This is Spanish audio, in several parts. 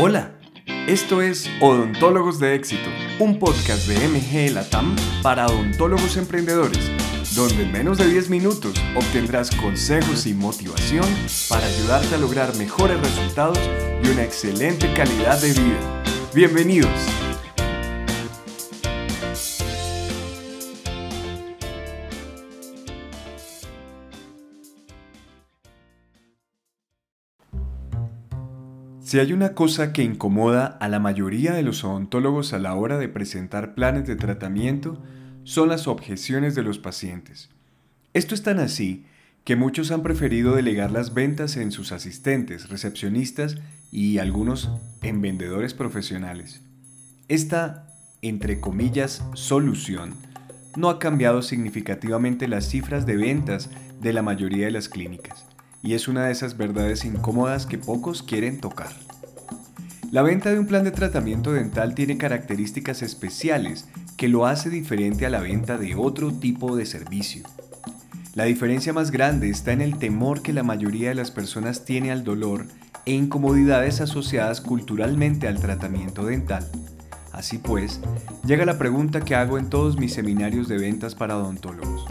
Hola, esto es Odontólogos de Éxito, un podcast de MG Latam para odontólogos emprendedores, donde en menos de 10 minutos obtendrás consejos y motivación para ayudarte a lograr mejores resultados y una excelente calidad de vida. Bienvenidos. Si hay una cosa que incomoda a la mayoría de los odontólogos a la hora de presentar planes de tratamiento, son las objeciones de los pacientes. Esto es tan así que muchos han preferido delegar las ventas en sus asistentes, recepcionistas y algunos en vendedores profesionales. Esta, entre comillas, solución no ha cambiado significativamente las cifras de ventas de la mayoría de las clínicas y es una de esas verdades incómodas que pocos quieren tocar. La venta de un plan de tratamiento dental tiene características especiales que lo hace diferente a la venta de otro tipo de servicio. La diferencia más grande está en el temor que la mayoría de las personas tiene al dolor e incomodidades asociadas culturalmente al tratamiento dental. Así pues, llega la pregunta que hago en todos mis seminarios de ventas para odontólogos.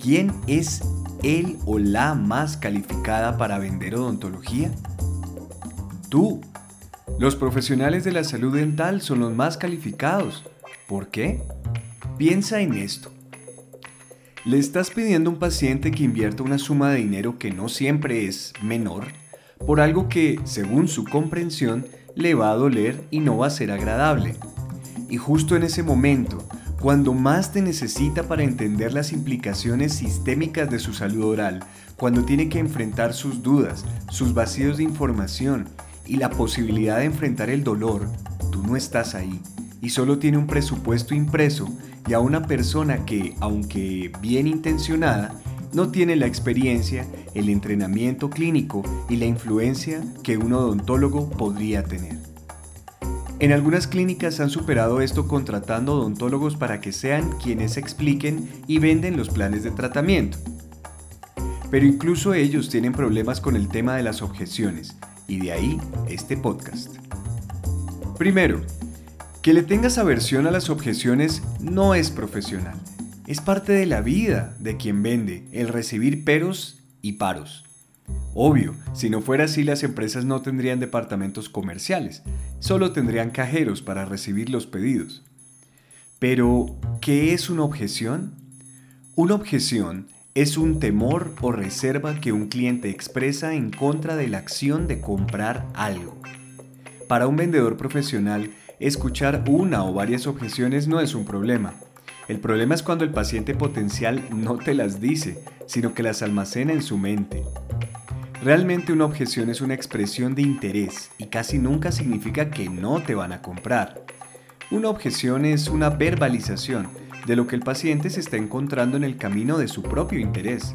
¿Quién es el o la más calificada para vender odontología? Tú. Los profesionales de la salud dental son los más calificados. ¿Por qué? Piensa en esto. Le estás pidiendo a un paciente que invierta una suma de dinero que no siempre es menor por algo que, según su comprensión, le va a doler y no va a ser agradable. Y justo en ese momento, cuando más te necesita para entender las implicaciones sistémicas de su salud oral, cuando tiene que enfrentar sus dudas, sus vacíos de información y la posibilidad de enfrentar el dolor, tú no estás ahí y solo tiene un presupuesto impreso y a una persona que, aunque bien intencionada, no tiene la experiencia, el entrenamiento clínico y la influencia que un odontólogo podría tener. En algunas clínicas han superado esto contratando odontólogos para que sean quienes expliquen y venden los planes de tratamiento. Pero incluso ellos tienen problemas con el tema de las objeciones, y de ahí este podcast. Primero, que le tengas aversión a las objeciones no es profesional. Es parte de la vida de quien vende el recibir peros y paros. Obvio, si no fuera así las empresas no tendrían departamentos comerciales, solo tendrían cajeros para recibir los pedidos. Pero, ¿qué es una objeción? Una objeción es un temor o reserva que un cliente expresa en contra de la acción de comprar algo. Para un vendedor profesional, escuchar una o varias objeciones no es un problema. El problema es cuando el paciente potencial no te las dice, sino que las almacena en su mente. Realmente una objeción es una expresión de interés y casi nunca significa que no te van a comprar. Una objeción es una verbalización de lo que el paciente se está encontrando en el camino de su propio interés.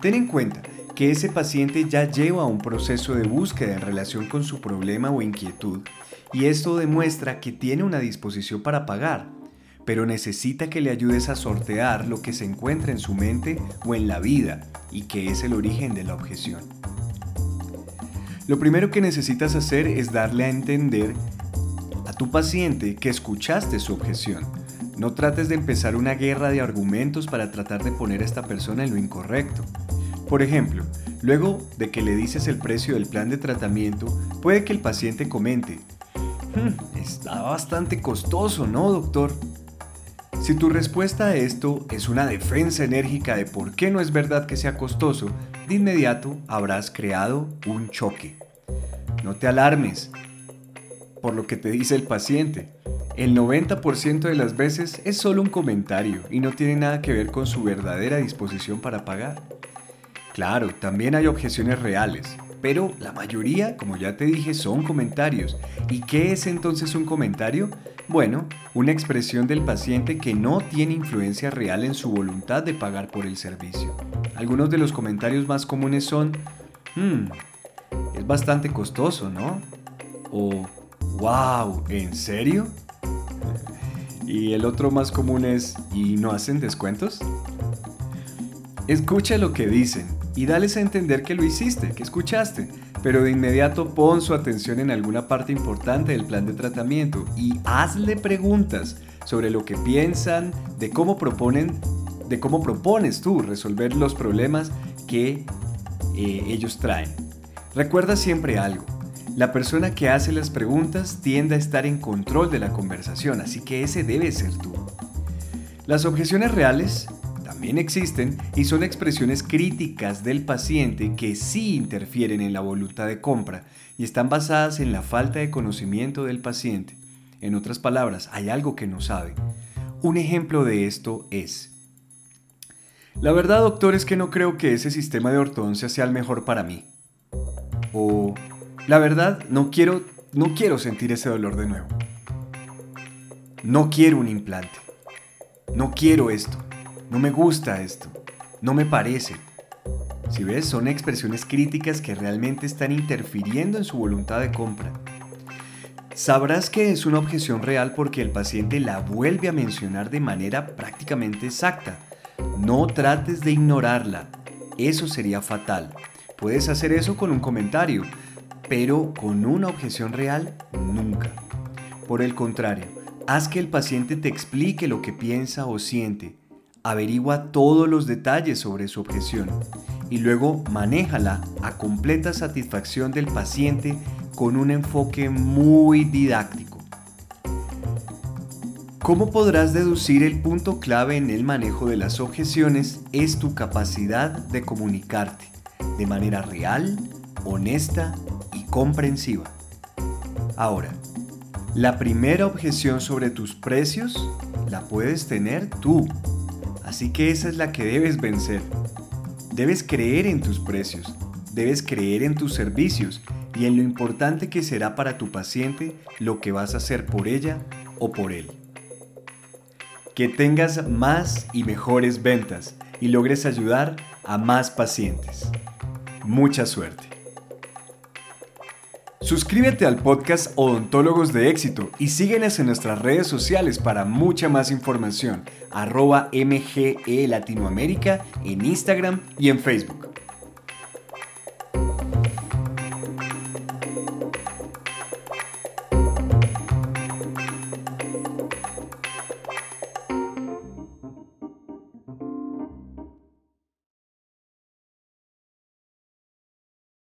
Ten en cuenta que ese paciente ya lleva un proceso de búsqueda en relación con su problema o inquietud y esto demuestra que tiene una disposición para pagar, pero necesita que le ayudes a sortear lo que se encuentra en su mente o en la vida y que es el origen de la objeción. Lo primero que necesitas hacer es darle a entender a tu paciente que escuchaste su objeción. No trates de empezar una guerra de argumentos para tratar de poner a esta persona en lo incorrecto. Por ejemplo, luego de que le dices el precio del plan de tratamiento, puede que el paciente comente, hmm, está bastante costoso, ¿no, doctor? Si tu respuesta a esto es una defensa enérgica de por qué no es verdad que sea costoso, de inmediato habrás creado un choque. No te alarmes por lo que te dice el paciente. El 90% de las veces es solo un comentario y no tiene nada que ver con su verdadera disposición para pagar. Claro, también hay objeciones reales, pero la mayoría, como ya te dije, son comentarios. ¿Y qué es entonces un comentario? Bueno, una expresión del paciente que no tiene influencia real en su voluntad de pagar por el servicio. Algunos de los comentarios más comunes son, hmm, es bastante costoso, ¿no? O, wow, ¿en serio? Y el otro más común es, ¿y no hacen descuentos? Escucha lo que dicen y dales a entender que lo hiciste, que escuchaste, pero de inmediato pon su atención en alguna parte importante del plan de tratamiento y hazle preguntas sobre lo que piensan, de cómo proponen, de cómo propones tú resolver los problemas que eh, ellos traen. Recuerda siempre algo. La persona que hace las preguntas tiende a estar en control de la conversación, así que ese debe ser tú. Las objeciones reales también existen y son expresiones críticas del paciente que sí interfieren en la voluntad de compra y están basadas en la falta de conocimiento del paciente. En otras palabras, hay algo que no sabe. Un ejemplo de esto es, la verdad doctor es que no creo que ese sistema de ortodoncia sea el mejor para mí. O, la verdad no quiero, no quiero sentir ese dolor de nuevo. No quiero un implante. No quiero esto. No me gusta esto. No me parece. Si ves, son expresiones críticas que realmente están interfiriendo en su voluntad de compra. Sabrás que es una objeción real porque el paciente la vuelve a mencionar de manera prácticamente exacta. No trates de ignorarla, eso sería fatal. Puedes hacer eso con un comentario, pero con una objeción real, nunca. Por el contrario, haz que el paciente te explique lo que piensa o siente. Averigua todos los detalles sobre su objeción y luego manéjala a completa satisfacción del paciente con un enfoque muy didáctico. ¿Cómo podrás deducir el punto clave en el manejo de las objeciones? Es tu capacidad de comunicarte de manera real, honesta y comprensiva. Ahora, la primera objeción sobre tus precios la puedes tener tú, así que esa es la que debes vencer. Debes creer en tus precios, debes creer en tus servicios y en lo importante que será para tu paciente lo que vas a hacer por ella o por él. Que tengas más y mejores ventas y logres ayudar a más pacientes. Mucha suerte. Suscríbete al podcast Odontólogos de Éxito y síguenos en nuestras redes sociales para mucha más información. Arroba MGE Latinoamérica en Instagram y en Facebook.